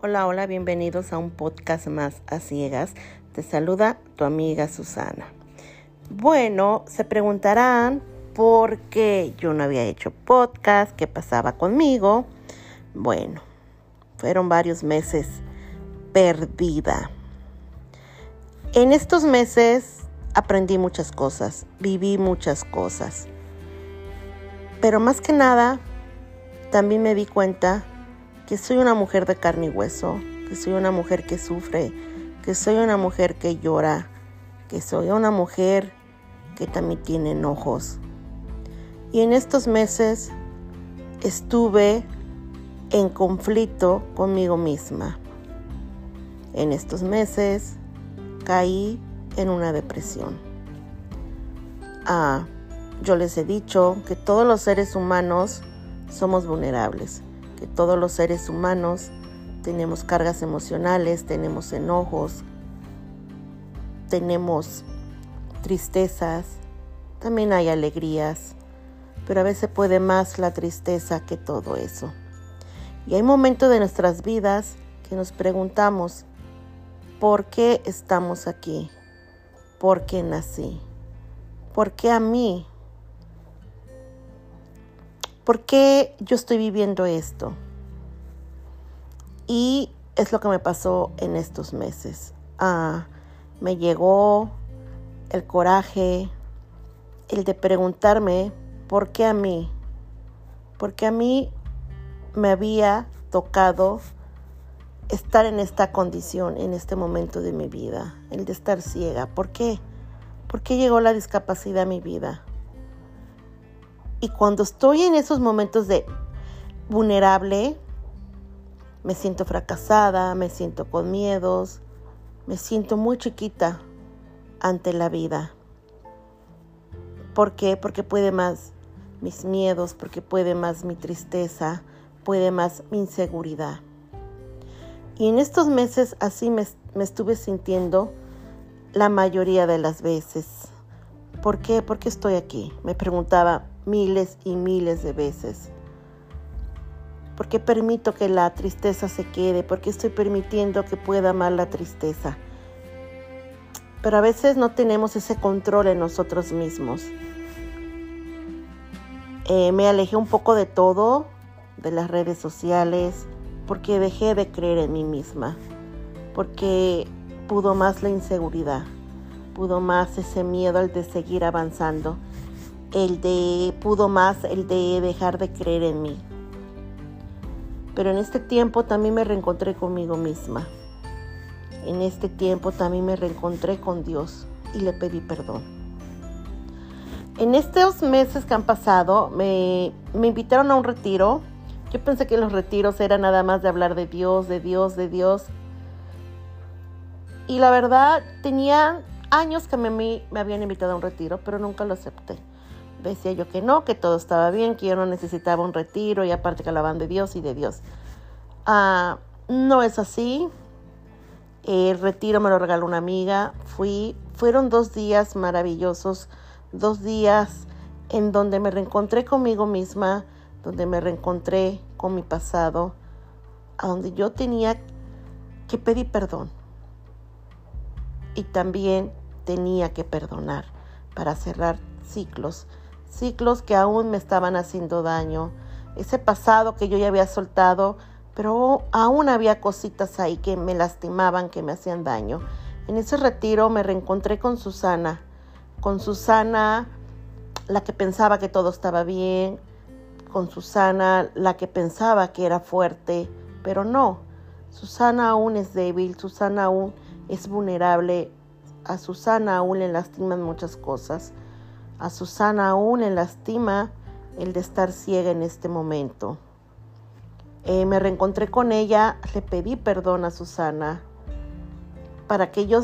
Hola, hola, bienvenidos a un podcast más a ciegas. Te saluda tu amiga Susana. Bueno, se preguntarán por qué yo no había hecho podcast, qué pasaba conmigo. Bueno, fueron varios meses perdida. En estos meses aprendí muchas cosas, viví muchas cosas. Pero más que nada, también me di cuenta que soy una mujer de carne y hueso, que soy una mujer que sufre, que soy una mujer que llora, que soy una mujer que también tiene enojos. Y en estos meses estuve en conflicto conmigo misma. En estos meses caí en una depresión. Ah, yo les he dicho que todos los seres humanos somos vulnerables que todos los seres humanos tenemos cargas emocionales, tenemos enojos, tenemos tristezas, también hay alegrías, pero a veces puede más la tristeza que todo eso. Y hay momentos de nuestras vidas que nos preguntamos, ¿por qué estamos aquí? ¿Por qué nací? ¿Por qué a mí? ¿Por qué yo estoy viviendo esto? Y es lo que me pasó en estos meses. Ah, me llegó el coraje, el de preguntarme por qué a mí, por qué a mí me había tocado estar en esta condición, en este momento de mi vida, el de estar ciega. ¿Por qué? ¿Por qué llegó la discapacidad a mi vida? Y cuando estoy en esos momentos de vulnerable, me siento fracasada, me siento con miedos, me siento muy chiquita ante la vida. ¿Por qué? Porque puede más mis miedos, porque puede más mi tristeza, puede más mi inseguridad. Y en estos meses así me, estuve sintiendo la mayoría de las veces. ¿Por qué? ¿Por qué estoy aquí? Me preguntaba, miles y miles de veces. Porque permito que la tristeza se quede, porque estoy permitiendo que pueda amar la tristeza. Pero a veces no tenemos ese control en nosotros mismos. Eh, me alejé un poco de todo, de las redes sociales, porque dejé de creer en mí misma, porque pudo más la inseguridad, pudo más ese miedo al de seguir avanzando el de pudo más, el de dejar de creer en mí. Pero en este tiempo también me reencontré conmigo misma. En este tiempo también me reencontré con Dios y le pedí perdón. En estos meses que han pasado me, me invitaron a un retiro. Yo pensé que los retiros eran nada más de hablar de Dios, de Dios, de Dios. Y la verdad, tenía años que me, me habían invitado a un retiro, pero nunca lo acepté decía yo que no, que todo estaba bien, que yo no necesitaba un retiro y aparte que alaban de Dios y de Dios. Ah, no es así. El retiro me lo regaló una amiga. Fui, fueron dos días maravillosos, dos días en donde me reencontré conmigo misma, donde me reencontré con mi pasado, a donde yo tenía que pedir perdón. Y también tenía que perdonar para cerrar ciclos ciclos que aún me estaban haciendo daño, ese pasado que yo ya había soltado, pero aún había cositas ahí que me lastimaban, que me hacían daño. En ese retiro me reencontré con Susana, con Susana, la que pensaba que todo estaba bien, con Susana, la que pensaba que era fuerte, pero no. Susana aún es débil, Susana aún es vulnerable, a Susana aún le lastiman muchas cosas. A Susana aún le lastima el de estar ciega en este momento. Eh, me reencontré con ella, le pedí perdón a Susana para que yo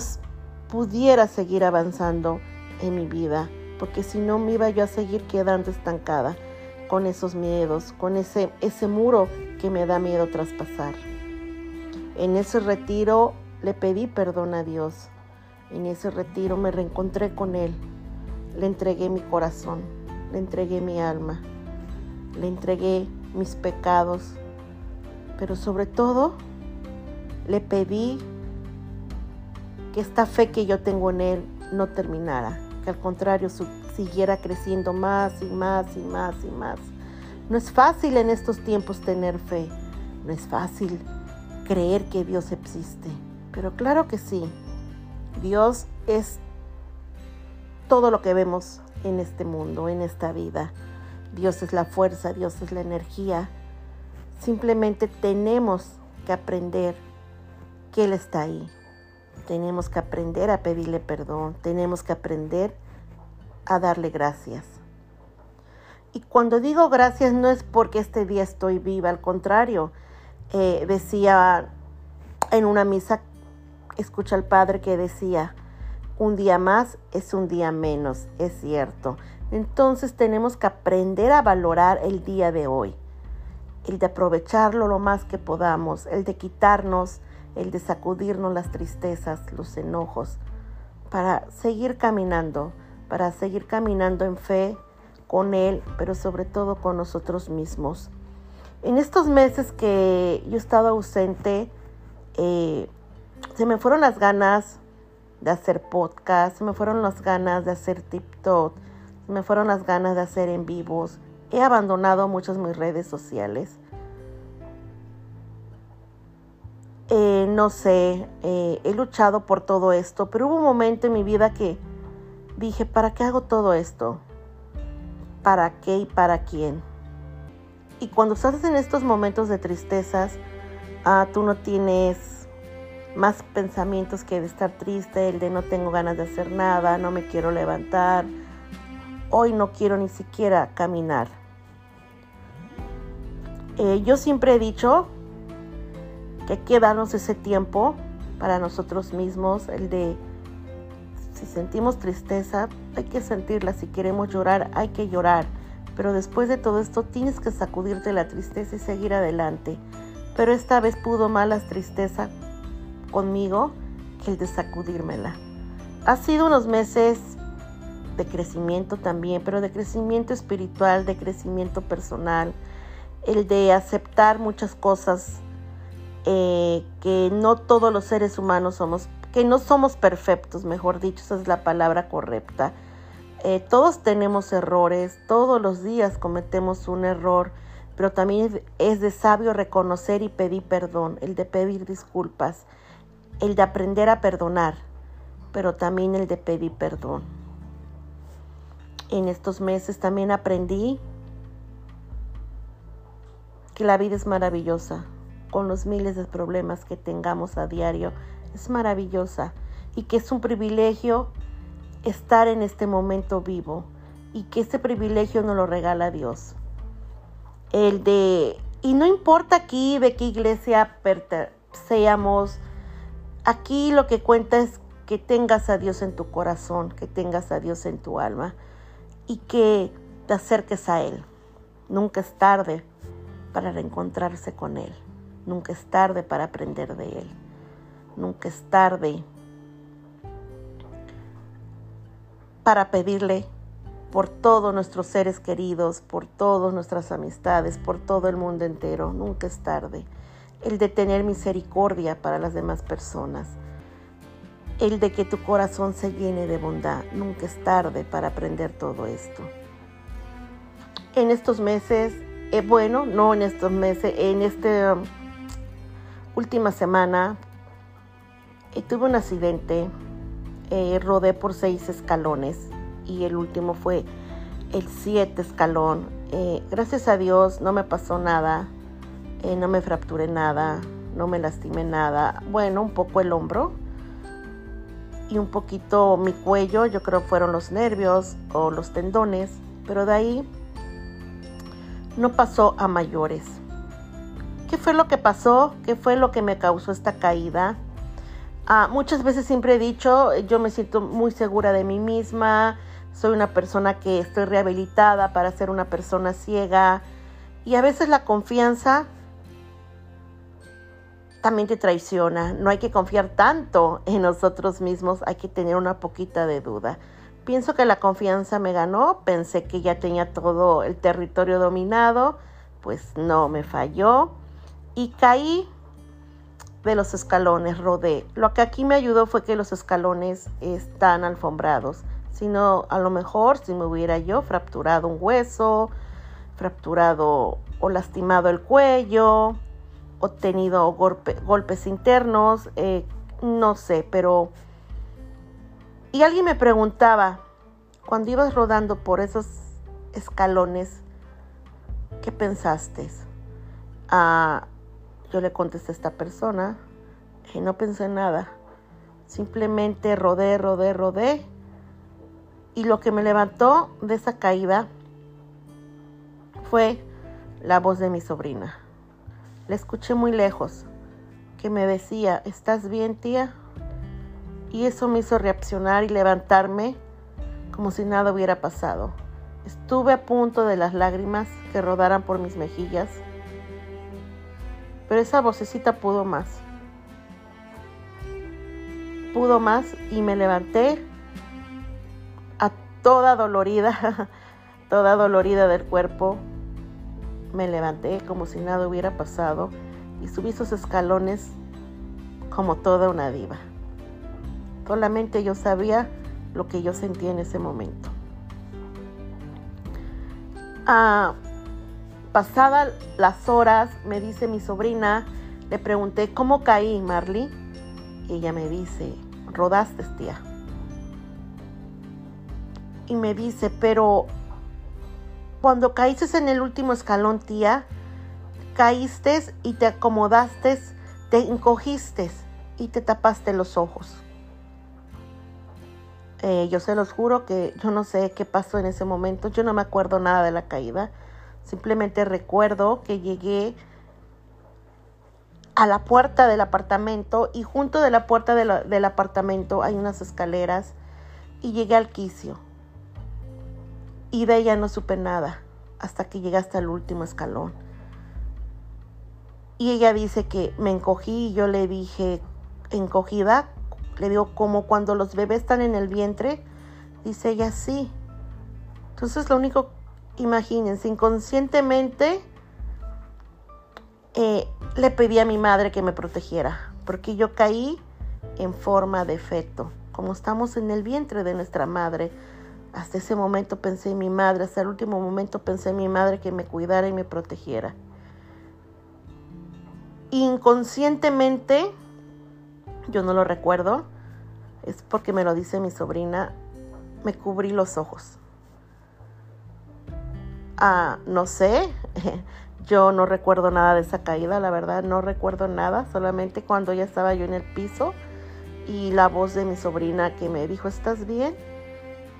pudiera seguir avanzando en mi vida, porque si no me iba yo a seguir quedando estancada con esos miedos, con ese, ese muro que me da miedo traspasar. En ese retiro le pedí perdón a Dios. En ese retiro me reencontré con Él le entregué mi corazón, le entregué mi alma, le entregué mis pecados, pero sobre todo le pedí que esta fe que yo tengo en Él no terminara, que al contrario siguiera creciendo más y más y más y más. No es fácil en estos tiempos tener fe, no es fácil creer que Dios existe, pero claro que sí, Dios es todo lo que vemos en este mundo, en esta vida. Dios es la fuerza, Dios es la energía. Simplemente tenemos que aprender que Él está ahí. Tenemos que aprender a pedirle perdón. Tenemos que aprender a darle gracias. Y cuando digo gracias no es porque este día estoy viva, al contrario, eh, decía en una misa, escucha al Padre que decía, un día más es un día menos, es cierto. Entonces tenemos que aprender a valorar el día de hoy, el de aprovecharlo lo más que podamos, el de quitarnos, el de sacudirnos las tristezas, los enojos, para seguir caminando, para seguir caminando en fe con Él, pero sobre todo con nosotros mismos. En estos meses que yo he estado ausente, eh, se me fueron las ganas de hacer podcast, me fueron las ganas de hacer TikTok, me fueron las ganas de hacer en vivos. He abandonado muchas mis redes sociales. Eh, no sé, eh, he luchado por todo esto, pero hubo un momento en mi vida que dije, ¿para qué hago todo esto? ¿Para qué y para quién? Y cuando estás en estos momentos de tristezas, ah, tú no tienes más pensamientos que de estar triste, el de no tengo ganas de hacer nada, no me quiero levantar, hoy no quiero ni siquiera caminar. Eh, yo siempre he dicho que hay que darnos ese tiempo para nosotros mismos, el de si sentimos tristeza, hay que sentirla, si queremos llorar, hay que llorar, pero después de todo esto tienes que sacudirte la tristeza y seguir adelante. Pero esta vez pudo más la tristeza conmigo que el de sacudírmela. Ha sido unos meses de crecimiento también, pero de crecimiento espiritual, de crecimiento personal, el de aceptar muchas cosas eh, que no todos los seres humanos somos, que no somos perfectos, mejor dicho, esa es la palabra correcta. Eh, todos tenemos errores, todos los días cometemos un error, pero también es de sabio reconocer y pedir perdón, el de pedir disculpas el de aprender a perdonar, pero también el de pedir perdón. En estos meses también aprendí que la vida es maravillosa, con los miles de problemas que tengamos a diario, es maravillosa y que es un privilegio estar en este momento vivo y que ese privilegio nos lo regala Dios. El de, y no importa aquí de qué iglesia seamos, Aquí lo que cuenta es que tengas a Dios en tu corazón, que tengas a Dios en tu alma y que te acerques a Él. Nunca es tarde para reencontrarse con Él. Nunca es tarde para aprender de Él. Nunca es tarde para pedirle por todos nuestros seres queridos, por todas nuestras amistades, por todo el mundo entero. Nunca es tarde el de tener misericordia para las demás personas, el de que tu corazón se llene de bondad. Nunca es tarde para aprender todo esto. En estos meses, eh, bueno, no en estos meses, en esta um, última semana eh, tuve un accidente, eh, rodé por seis escalones y el último fue el siete escalón. gracias a Dios no me pasó nada, eh, no me fracturé nada, no me lastimé nada. Bueno, un poco el hombro y un poquito mi cuello, yo creo fueron los nervios o los tendones, pero de ahí no pasó a mayores. ¿Qué fue lo que pasó? ¿Qué fue lo que me causó esta caída? Ah, muchas veces siempre he dicho, yo me siento muy segura de mí misma, soy una persona que estoy rehabilitada para ser una persona ciega y a veces la confianza también te traiciona. No hay que confiar tanto en nosotros mismos, hay que tener una poquita de duda. Pienso que la confianza me ganó, pensé que ya tenía todo el territorio dominado, pues no, me falló y caí de los escalones, rodé. Lo que aquí me ayudó fue que los escalones están alfombrados. Si no, a lo mejor si me hubiera yo fracturado un hueso, fracturado o lastimado el cuello, o tenido golpes internos, eh, no sé, pero... Y alguien me preguntaba, cuando ibas rodando por esos escalones, ¿qué pensaste? Ah, yo le contesté a esta persona y no pensé nada. Simplemente rodé, rodé, rodé. Y lo que me levantó de esa caída fue la voz de mi sobrina. La escuché muy lejos, que me decía, ¿estás bien, tía? Y eso me hizo reaccionar y levantarme como si nada hubiera pasado. Estuve a punto de las lágrimas que rodaran por mis mejillas pero esa vocecita pudo más. Pudo más y me levanté a toda dolorida, toda dolorida del cuerpo. Me levanté como si nada hubiera pasado y subí esos escalones como toda una diva. Solamente yo sabía lo que yo sentía en ese momento. Ah, Pasadas las horas, me dice mi sobrina, le pregunté, ¿cómo caí, Marley? Y ella me dice, rodaste, tía. Y me dice, pero cuando caíste en el último escalón, tía, caíste y te acomodaste, te encogiste y te tapaste los ojos. Eh, yo se los juro que yo no sé qué pasó en ese momento, yo no me acuerdo nada de la caída. Simplemente recuerdo que llegué a la puerta del apartamento y junto de la puerta del apartamento hay unas escaleras y llegué al quicio. Y de ella no supe nada hasta que llegué hasta el último escalón. Y ella dice que me encogí y yo le dije, encogida, le digo como cuando los bebés están en el vientre. Dice ella, sí. Entonces lo único imagínense, inconscientemente eh, le pedí a mi madre que me protegiera, porque yo caí en forma de feto, como estamos en el vientre de nuestra madre. Hasta ese momento pensé en mi madre, hasta el último momento pensé en mi madre que me cuidara y me protegiera. Inconscientemente, yo no lo recuerdo, es porque me lo dice mi sobrina, me cubrí los ojos. Ah, no sé, yo no recuerdo nada de esa caída, la verdad, no recuerdo nada, solamente cuando ya estaba yo en el piso y la voz de mi sobrina que me dijo, ¿estás bien?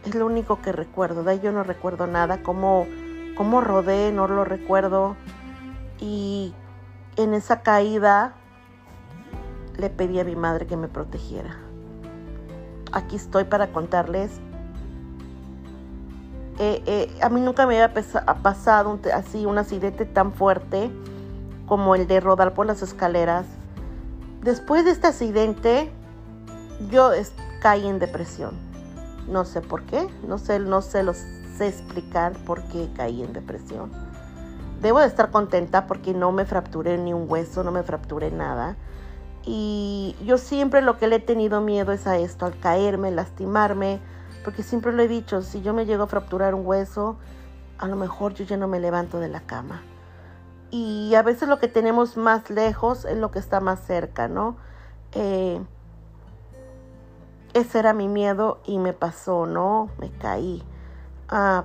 Es lo único que recuerdo, de ahí yo no recuerdo nada, cómo, cómo rodé, no lo recuerdo. Y en esa caída le pedí a mi madre que me protegiera. Aquí estoy para contarles eh, eh, a mí nunca me había pasado así un accidente tan fuerte como el de rodar por las escaleras. Después de este accidente, yo caí en depresión. No sé por qué, no sé, no sé, lo sé explicar por qué caí en depresión. Debo de estar contenta porque no me fracturé ni un hueso, no me fracturé nada. Y yo siempre lo que le he tenido miedo es a esto, al caerme, lastimarme, porque siempre lo he dicho, si yo me llego a fracturar un hueso, a lo mejor yo ya no me levanto de la cama. Y a veces lo que tenemos más lejos es lo que está más cerca, ¿no? Eh, ese era mi miedo y me pasó, ¿no? Me caí. Ah,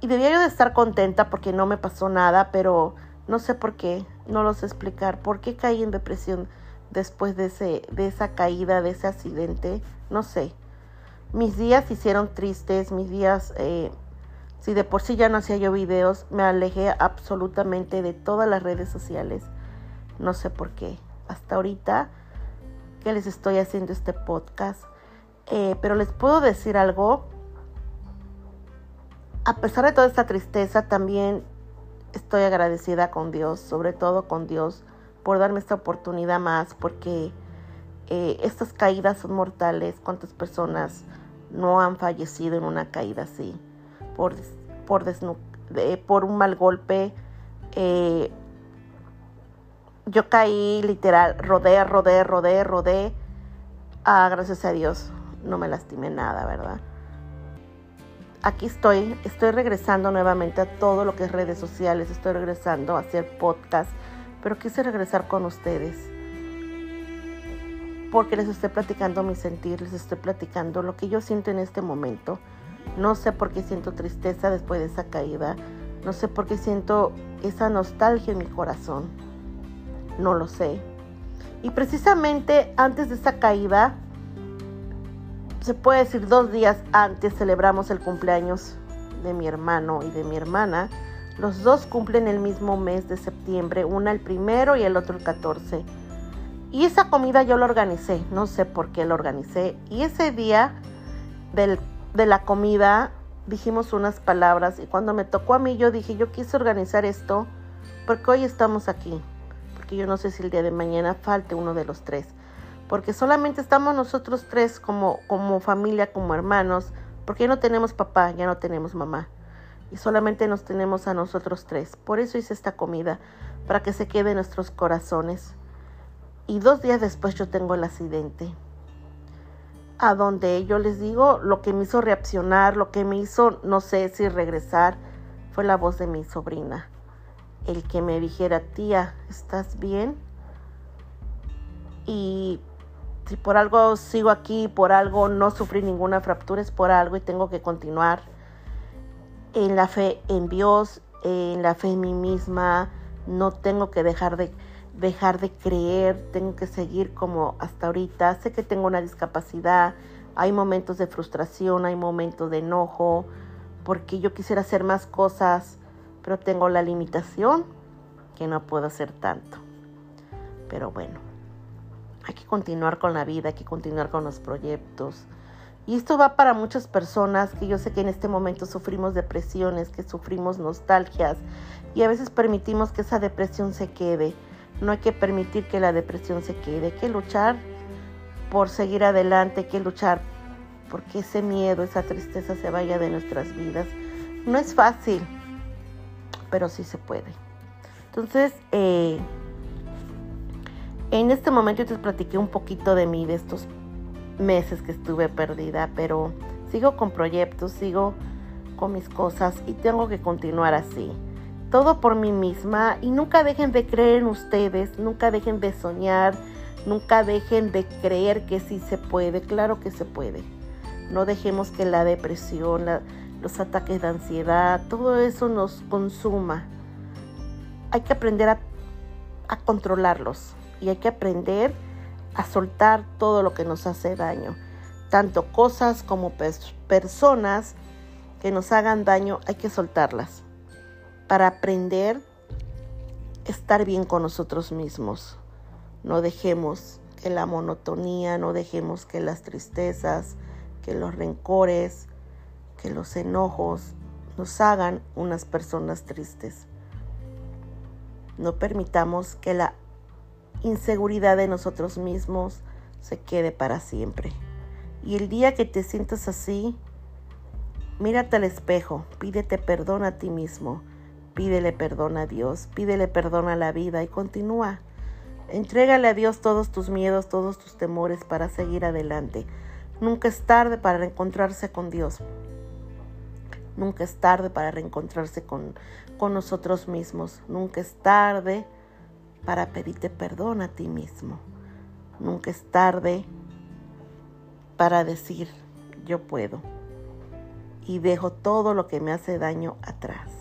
y debía yo de estar contenta porque no me pasó nada, pero no sé por qué, no lo sé explicar. ¿Por qué caí en depresión después de, ese, de esa caída, de ese accidente? No sé. Mis días se hicieron tristes, mis días, eh, si de por sí ya no hacía yo videos, me alejé absolutamente de todas las redes sociales. No sé por qué. Hasta ahorita que les estoy haciendo este podcast. Eh, pero les puedo decir algo. A pesar de toda esta tristeza, también estoy agradecida con Dios, sobre todo con Dios, por darme esta oportunidad más, porque eh, estas caídas son mortales. ¿Cuántas personas no han fallecido en una caída así? Por, por, un mal golpe. Eh, yo caí literal, rodé, rodé, rodé, rodé. Ah, gracias a Dios, no me lastimé nada, ¿verdad? Aquí estoy, estoy regresando nuevamente a todo lo que es redes sociales, estoy regresando a hacer podcast, pero quise regresar con ustedes. Porque les estoy platicando mi sentir, les estoy platicando lo que yo siento en este momento. No sé por qué siento tristeza después de esa caída. No sé por qué siento esa nostalgia en mi corazón. No lo sé. Y precisamente antes de esa caída, se puede decir dos días antes, celebramos el cumpleaños de mi hermano y de mi hermana. Los dos cumplen el mismo mes de septiembre, una el primero y el otro el 14. Y esa comida yo la organicé, no sé por qué la organicé. Y ese día de la comida dijimos unas palabras y cuando me tocó a mí yo dije, yo quise organizar esto porque hoy estamos aquí, porque yo no sé si el día de mañana falte uno de los tres, porque solamente estamos nosotros tres como, como familia, como hermanos, porque ya no tenemos papá, ya no tenemos mamá y solamente nos tenemos a nosotros tres. Por eso hice esta comida, para que se quede en nuestros corazones. Y dos días después yo tengo el accidente a donde yo les digo lo que me hizo reaccionar, lo que me hizo, no sé si regresar, fue la voz de mi sobrina. El que me dijera, tía, ¿estás bien? Y si por algo sigo aquí, por algo no sufrí ninguna fractura, es por algo y tengo que continuar en la fe en Dios, en la fe en mí misma. No tengo que dejar de dejar de creer, tengo que seguir como hasta ahorita. Sé que tengo una discapacidad, hay momentos de frustración, hay momentos de enojo, porque yo quisiera hacer más cosas, pero tengo la limitación que no puedo hacer tanto. Pero bueno, hay que continuar con la vida, hay que continuar con los proyectos. Y esto va para muchas personas que yo sé que en este momento sufrimos depresiones, que sufrimos nostalgias y a veces permitimos que esa depresión se quede no hay que permitir que la depresión se quede, hay que luchar por seguir adelante, hay que luchar porque ese miedo, esa tristeza se vaya de nuestras vidas. No es fácil, pero sí se puede. Entonces, eh, en este momento yo te platiqué un poquito de mí, de estos meses que estuve perdida, pero sigo con proyectos, sigo con mis cosas y tengo que continuar así todo por mí misma y nunca dejen de creer en ustedes, nunca dejen de soñar, nunca dejen de creer que sí se puede, claro que se puede. No dejemos que la depresión, los ataques de ansiedad, todo eso nos consuma. Hay que aprender a, a controlarlos y hay que aprender a soltar todo lo que nos hace daño, tanto cosas como personas que nos hagan daño, hay que soltarlas para aprender a estar bien con nosotros mismos. No dejemos que la monotonía, no dejemos que las tristezas, que los rencores, que los enojos nos hagan unas personas tristes. No permitamos que la inseguridad de nosotros mismos se quede para siempre. Y el día que te sientas así, mírate al espejo, pídete perdón a ti mismo Pídele perdón a Dios, pídele perdón a la vida y continúa. Entrégale a Dios todos tus miedos, todos tus temores para seguir adelante. Nunca es tarde para reencontrarse con Dios. Nunca es tarde para reencontrarse con, con nosotros mismos. Nunca es tarde para pedirte perdón a ti mismo. Nunca es tarde para decir yo puedo y dejo todo lo que me hace daño atrás.